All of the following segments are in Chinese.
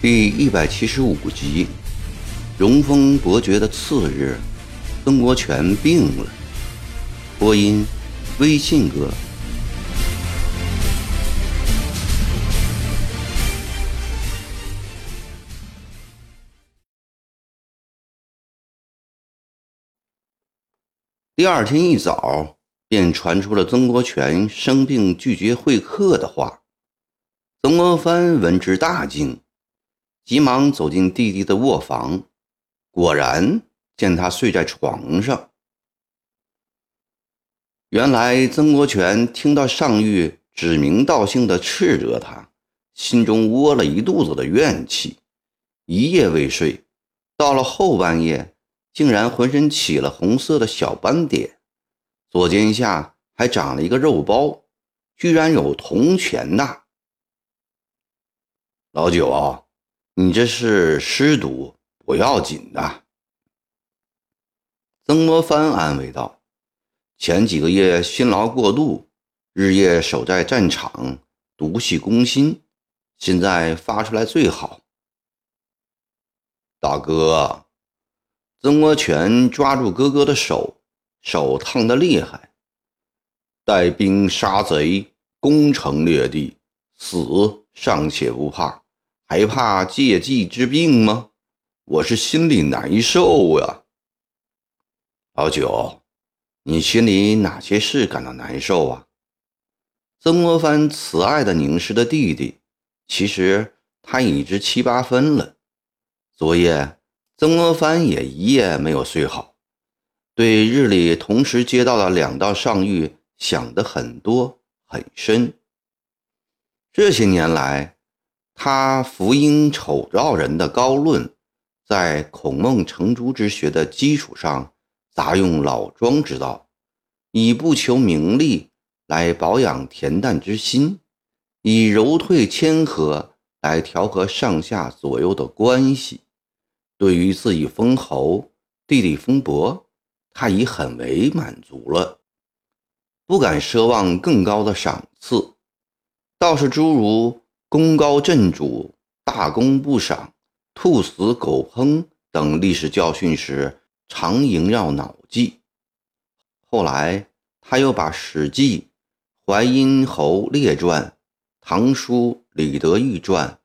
第一百七十五集，荣丰伯爵的次日，曾国荃病了。播音：微信哥。第二天一早，便传出了曾国荃生病拒绝会客的话。曾国藩闻之大惊。急忙走进弟弟的卧房，果然见他睡在床上。原来曾国荃听到上谕指名道姓的斥责他，心中窝了一肚子的怨气，一夜未睡。到了后半夜，竟然浑身起了红色的小斑点，左肩下还长了一个肉包，居然有铜钱大。老九啊！你这是湿毒，不要紧的。曾国藩安慰道：“前几个月辛劳过度，日夜守在战场，毒气攻心，现在发出来最好。”大哥，曾国荃抓住哥哥的手，手烫得厉害。带兵杀贼，攻城略地，死尚且不怕。还怕借计之病吗？我是心里难受呀。老九，你心里哪些事感到难受啊？曾国藩慈爱的凝视着弟弟，其实他已知七八分了。昨夜曾国藩也一夜没有睡好，对日里同时接到的两道上谕想得很多很深。这些年来。他福音丑照人的高论，在孔孟程朱之学的基础上，杂用老庄之道，以不求名利来保养恬淡之心，以柔退谦和来调和上下左右的关系。对于自己封侯，弟弟封伯，他已很为满足了，不敢奢望更高的赏赐，倒是诸如。功高震主、大功不赏、兔死狗烹等历史教训时，常萦绕脑际。后来，他又把《史记》《淮阴侯列传》《唐书李德裕传》《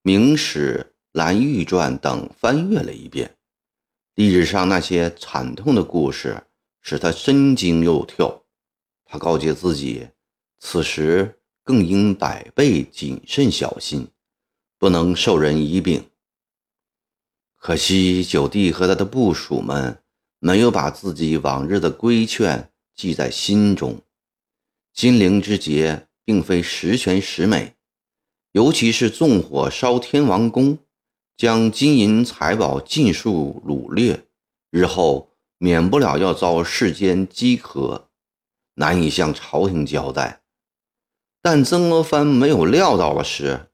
明史蓝玉传》等翻阅了一遍。历史上那些惨痛的故事使他身惊肉跳。他告诫自己，此时。更应百倍谨慎小心，不能受人疑柄。可惜九弟和他的部属们没有把自己往日的规劝记在心中。金陵之劫并非十全十美，尤其是纵火烧天王宫，将金银财宝尽数掳掠，日后免不了要遭世间饥渴，难以向朝廷交代。但曾国藩没有料到的是，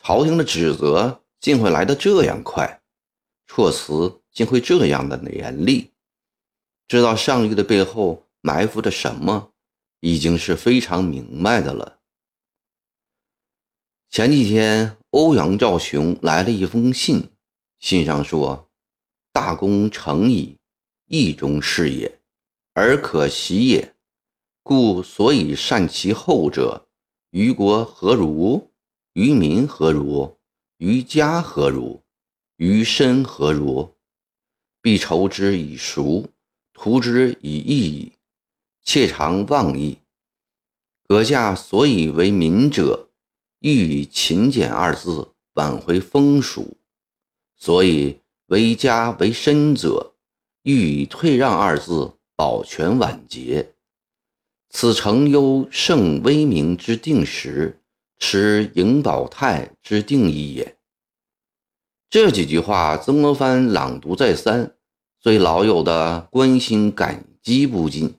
朝廷的指责竟会来得这样快，措辞竟会这样的严厉。知道上谕的背后埋伏着什么，已经是非常明白的了。前几天，欧阳兆雄来了一封信，信上说：“大功成矣，意中事也，而可喜也，故所以善其后者。”于国何如？于民何如？于家何如？于身何如？必酬之以熟，图之以义矣。切常忘义。阁下所以为民者，欲以勤俭二字挽回风俗；所以为家为身者，欲以退让二字保全晚节。此诚忧圣威名之定时，持盈保泰之定义也。这几句话，曾国藩朗读再三，对老友的关心感激不尽，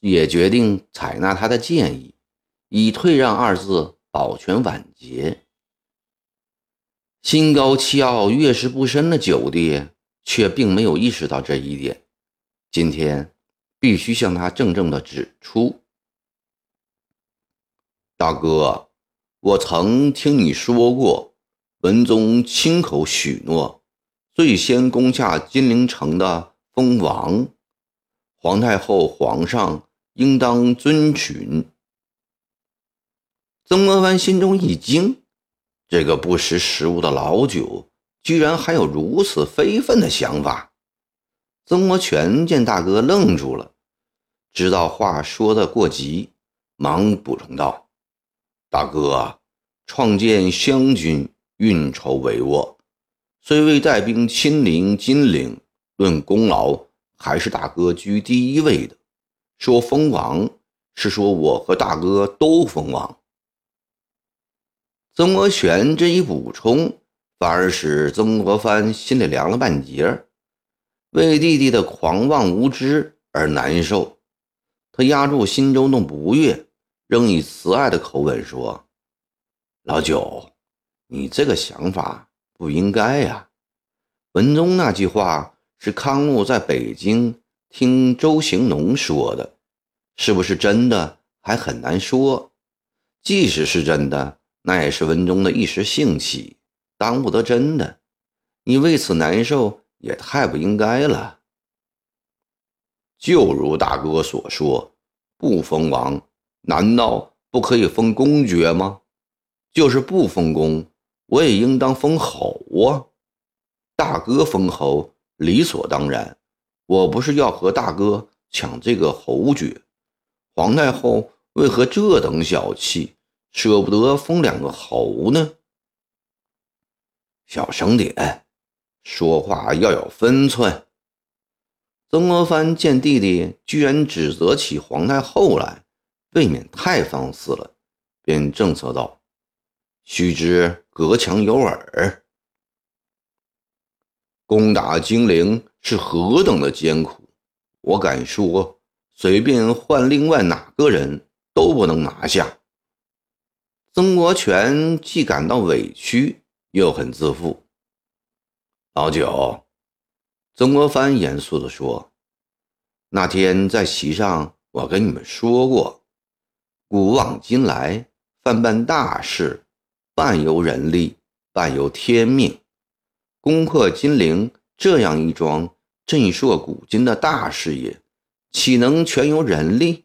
也决定采纳他的建议，以退让二字保全晚节。心高气傲、越是不深的九弟，却并没有意识到这一点，今天必须向他郑重的指出：大哥，我曾听你说过，文宗亲口许诺，最先攻下金陵城的封王，皇太后、皇上应当遵循。曾国藩心中一惊，这个不识时务的老九，居然还有如此非分的想法。曾国荃见大哥愣住了，知道话说的过急，忙补充道：“大哥，创建湘军，运筹帷幄，虽未带兵亲临金陵，论功劳，还是大哥居第一位的。说封王，是说我和大哥都封王。”曾国荃这一补充，反而使曾国藩心里凉了半截为弟弟的狂妄无知而难受。他压住心中的不悦，仍以慈爱的口吻说：“老九，你这个想法不应该呀。文中那句话是康禄在北京听周行农说的，是不是真的还很难说。即使是真的。”那也是文中的一时兴起，当不得真的。你为此难受，也太不应该了。就如大哥所说，不封王，难道不可以封公爵吗？就是不封公，我也应当封侯啊。大哥封侯，理所当然。我不是要和大哥抢这个侯爵。皇太后为何这等小气？舍不得封两个侯呢？小声点，说话要有分寸。曾国藩见弟弟居然指责起皇太后来，未免太放肆了，便正色道：“须知隔墙有耳，攻打金陵是何等的艰苦，我敢说，随便换另外哪个人都不能拿下。”曾国荃既感到委屈，又很自负。老九，曾国藩严肃地说：“那天在席上，我跟你们说过，古往今来，凡办大事，半由人力，半由天命。攻克金陵这样一桩震烁古今的大事业，岂能全由人力？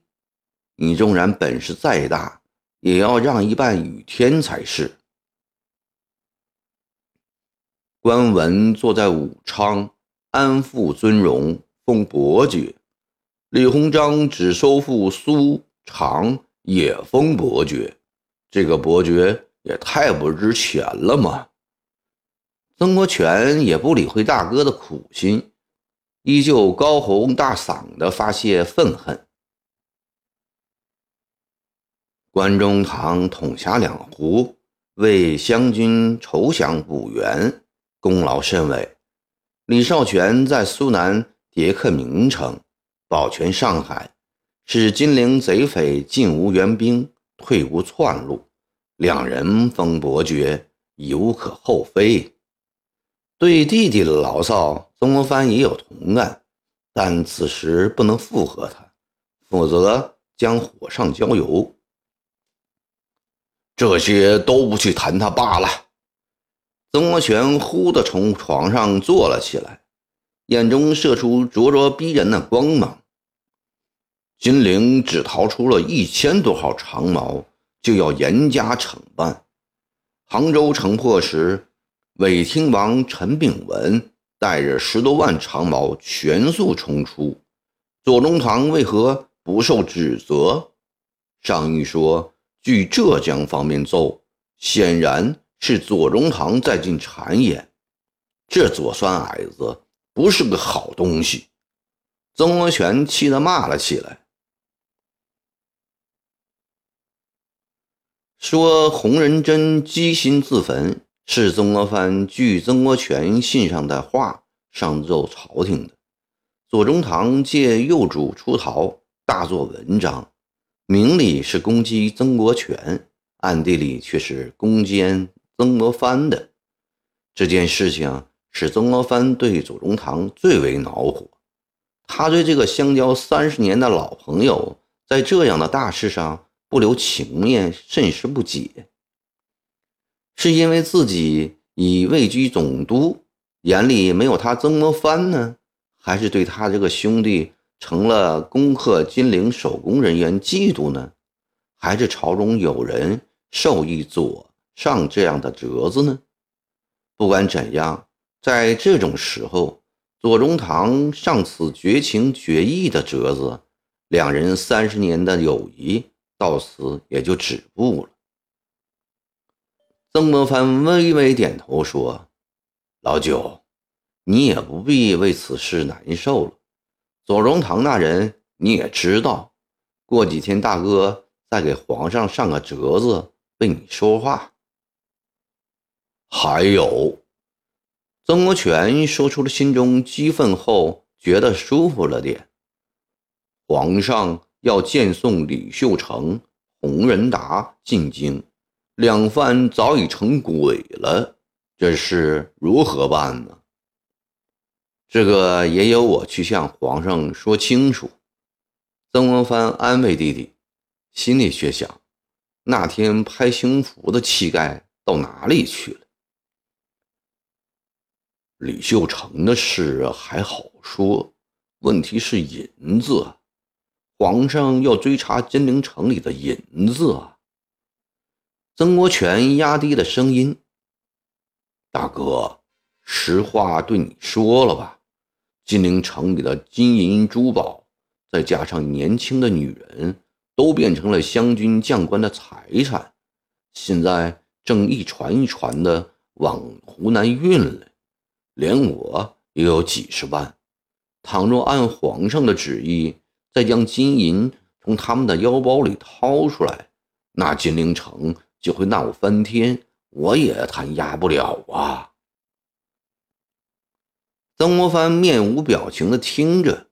你纵然本事再大。”也要让一半与天才是。关文坐在武昌，安抚尊荣，封伯爵；李鸿章只收复苏常，也封伯爵。这个伯爵也太不值钱了嘛！曾国荃也不理会大哥的苦心，依旧高吼大嗓的发泄愤恨。关中堂统辖两湖，为湘军筹饷补员，功劳甚伟。李少泉在苏南迭克名城，保全上海，使金陵贼匪进无援兵，退无窜路。两人封伯爵，已无可厚非。对弟弟的牢骚，曾国藩也有同感，但此时不能附和他，否则将火上浇油。这些都不去谈他罢了。曾国荃忽地从床上坐了起来，眼中射出灼灼逼人的光芒。金陵只逃出了一千多号长矛，就要严加惩办。杭州城破时，伪听王陈炳文带着十多万长矛全速冲出，左宗棠为何不受指责？上谕说。据浙江方面奏，显然是左宗棠在进谗言。这左酸矮子不是个好东西。曾国荃气得骂了起来，说洪仁贞机心自焚是曾国藩据曾国荃信上的话上奏朝廷的。左宗棠借幼主出逃，大做文章。明里是攻击曾国荃，暗地里却是攻坚曾国藩的。这件事情使曾国藩对左宗棠最为恼火，他对这个相交三十年的老朋友，在这样的大事上不留情面，甚是不解。是因为自己已位居总督，眼里没有他曾国藩呢，还是对他这个兄弟成了攻克金陵手工人员嫉妒呢？还是朝中有人授意左上这样的折子呢？不管怎样，在这种时候。左宗棠上此绝情绝义的折子，两人三十年的友谊到此也就止步了。曾国藩微微点头说：“老九，你也不必为此事难受了。左宗棠那人你也知道，过几天大哥再给皇上上个折子为你说话。还有。”曾国荃说出了心中激愤后，觉得舒服了点。皇上要见送李秀成、洪仁达进京，两番早已成鬼了，这事如何办呢？这个也有我去向皇上说清楚。曾国藩安慰弟弟，心里却想：那天拍胸脯的气概到哪里去了？李秀成的事还好说，问题是银子。皇上要追查金陵城里的银子啊！曾国荃压低了声音：“大哥，实话对你说了吧，金陵城里的金银珠宝，再加上年轻的女人，都变成了湘军将官的财产，现在正一船一船的往湖南运了。”连我也有几十万，倘若按皇上的旨意，再将金银从他们的腰包里掏出来，那金陵城就会闹翻天，我也谈压不了啊！曾国藩面无表情地听着，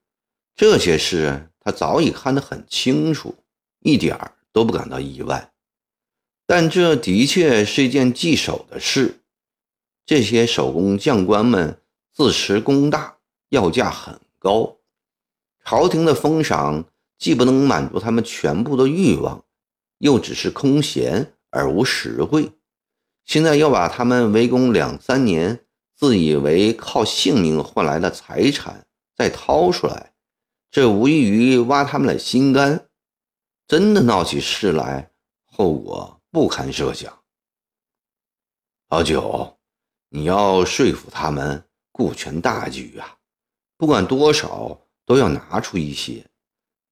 这些事他早已看得很清楚，一点儿都不感到意外。但这的确是一件棘手的事。这些手工匠官们自持功大，要价很高，朝廷的封赏既不能满足他们全部的欲望，又只是空闲而无实惠。现在要把他们围攻两三年，自以为靠性命换来的财产再掏出来，这无异于挖他们的心肝。真的闹起事来，后果不堪设想。老九。你要说服他们顾全大局啊，不管多少都要拿出一些，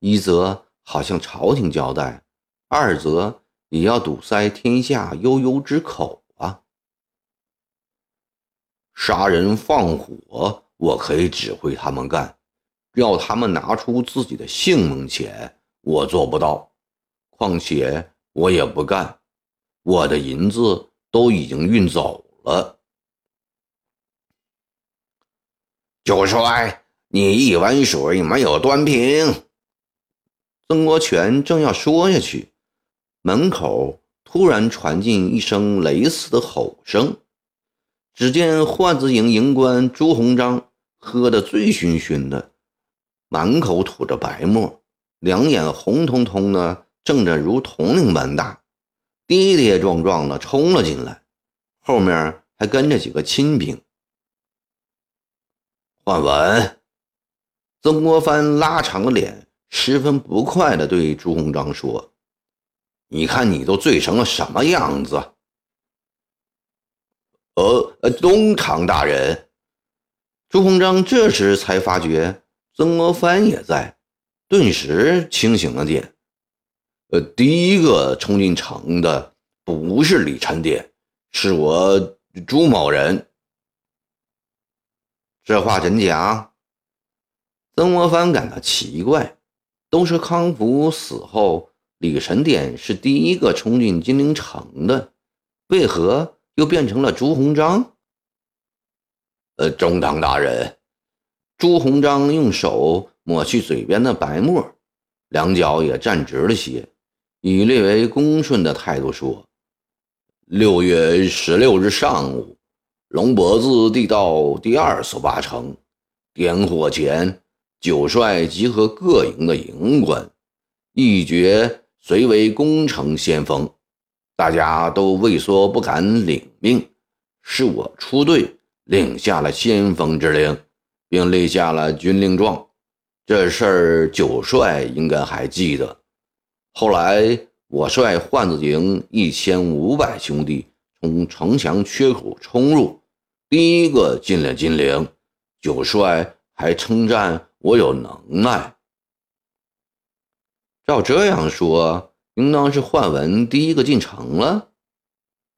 一则好向朝廷交代，二则也要堵塞天下悠悠之口。杀人放火，我可以指挥他们干，要他们拿出自己的性命钱，我做不到。况且我也不干，我的银子都已经运走了。九帅，你一碗水没有端平。曾国荃正要说下去，门口突然传进一声雷似的吼声。只见换子营营官朱鸿章喝得醉醺醺的，满口吐着白沫，两眼红彤彤的，睁着如铜铃般大，跌跌撞撞的冲了进来，后面还跟着几个亲兵。换文，曾国藩拉长了脸，十分不快地对朱鸿章说：“你看你都醉成了什么样子？”呃呃，东厂大人，朱鸿章这时才发觉曾国藩也在，顿时清醒了点。呃，第一个冲进城的不是李传典，是我朱某人。这话怎讲？曾国藩感到奇怪，都是康福死后，李晨典是第一个冲进金陵城的，为何又变成了朱鸿章？呃，中堂大人，朱鸿章用手抹去嘴边的白沫，两脚也站直了些，以略为恭顺的态度说：“六月十六日上午。”龙脖子地道第二所八城，点火前，九帅集合各营的营官，一决随为攻城先锋，大家都畏缩不敢领命。是我出队，领下了先锋之令，并立下了军令状。这事儿九帅应该还记得。后来我率焕子营一千五百兄弟从城墙缺口冲入，第一个进了金陵。九帅还称赞。我有能耐。照这样说，应当是焕文第一个进城了。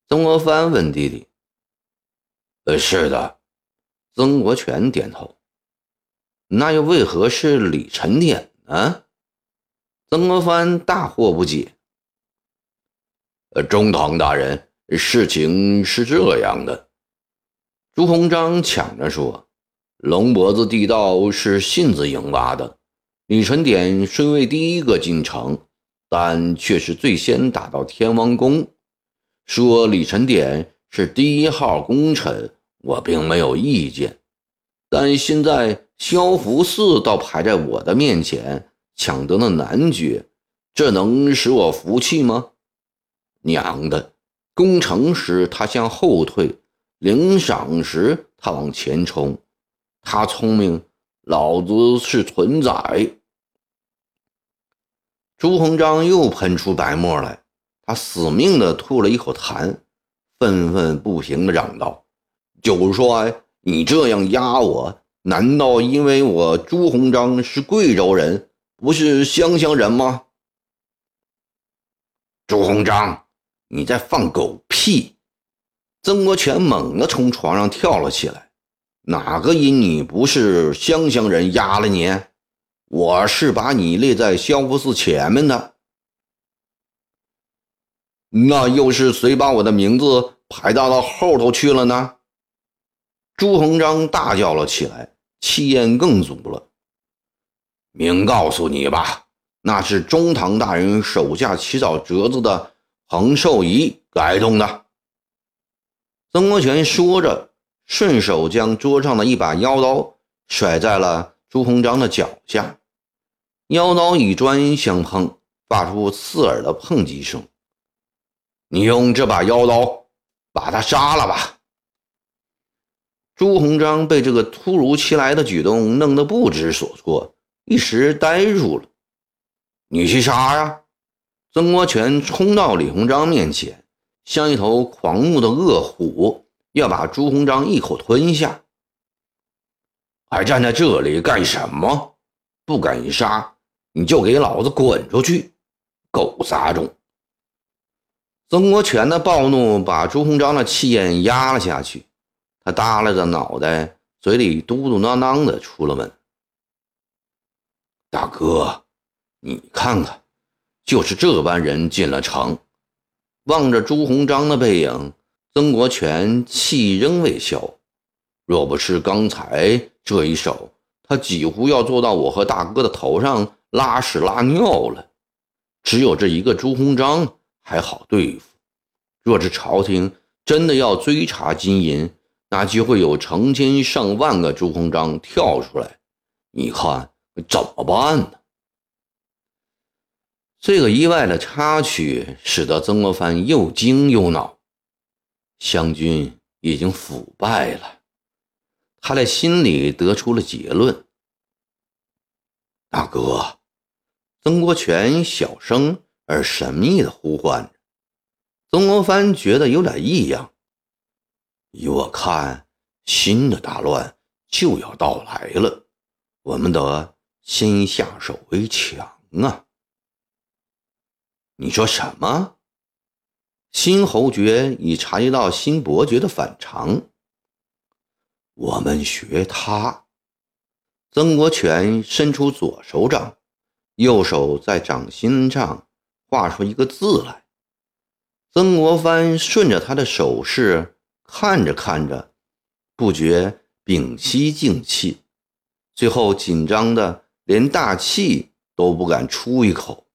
曾国藩问弟弟：“呃，是的。”曾国荃点头。那又为何是李成典呢？曾国藩大惑不解。呃，中堂大人，事情是这样的。朱鸿章抢着说。龙脖子地道是信子营挖的，李成典虽未第一个进城，但却是最先打到天王宫。说李成典是第一号功臣，我并没有意见。但现在萧福寺倒排在我的面前，抢得了男爵，这能使我服气吗？娘的，攻城时他向后退，领赏时他往前冲。他聪明，老子是蠢仔。朱鸿章又喷出白沫来，他死命的吐了一口痰，愤愤不平的嚷道：“九帅，你这样压我，难道因为我朱鸿章是贵州人，不是湘乡人吗？”朱鸿章，你在放狗屁！曾国荃猛地从床上跳了起来。哪个因你不是湘乡人压了你？我是把你列在萧福寺前面的，那又是谁把我的名字排到了后头去了呢？朱鸿章大叫了起来，气焰更足了。明告诉你吧，那是中堂大人手下起草折子的彭寿仪改动的。曾国荃说着。顺手将桌上的一把腰刀甩在了朱鸿章的脚下，妖刀与砖相碰，发出刺耳的碰击声。你用这把妖刀把他杀了吧！朱鸿章被这个突如其来的举动弄得不知所措，一时呆住了。你去杀呀！曾国荃冲到李鸿章面前，像一头狂怒的恶虎。要把朱鸿章一口吞下，还站在这里干什么？不敢杀，你就给老子滚出去！狗杂种！曾国荃的暴怒把朱鸿章的气焰压了下去，他耷拉着脑袋，嘴里嘟嘟囔囔的出了门。大哥，你看看，就是这般人进了城。望着朱鸿章的背影。曾国荃气仍未消，若不是刚才这一手，他几乎要坐到我和大哥的头上拉屎拉尿了。只有这一个朱鸿章还好对付，若是朝廷真的要追查金银，那就会有成千上万个朱鸿章跳出来，你看怎么办呢？这个意外的插曲使得曾国藩又惊又恼。湘军已经腐败了，他在心里得出了结论。大哥，曾国荃小声而神秘的呼唤着。曾国藩觉得有点异样。依我看，新的大乱就要到来了，我们得先下手为强啊！你说什么？新侯爵已察觉到新伯爵的反常。我们学他。曾国荃伸出左手掌，右手在掌心上画出一个字来。曾国藩顺着他的手势看着看着，不觉屏息静气，最后紧张的连大气都不敢出一口。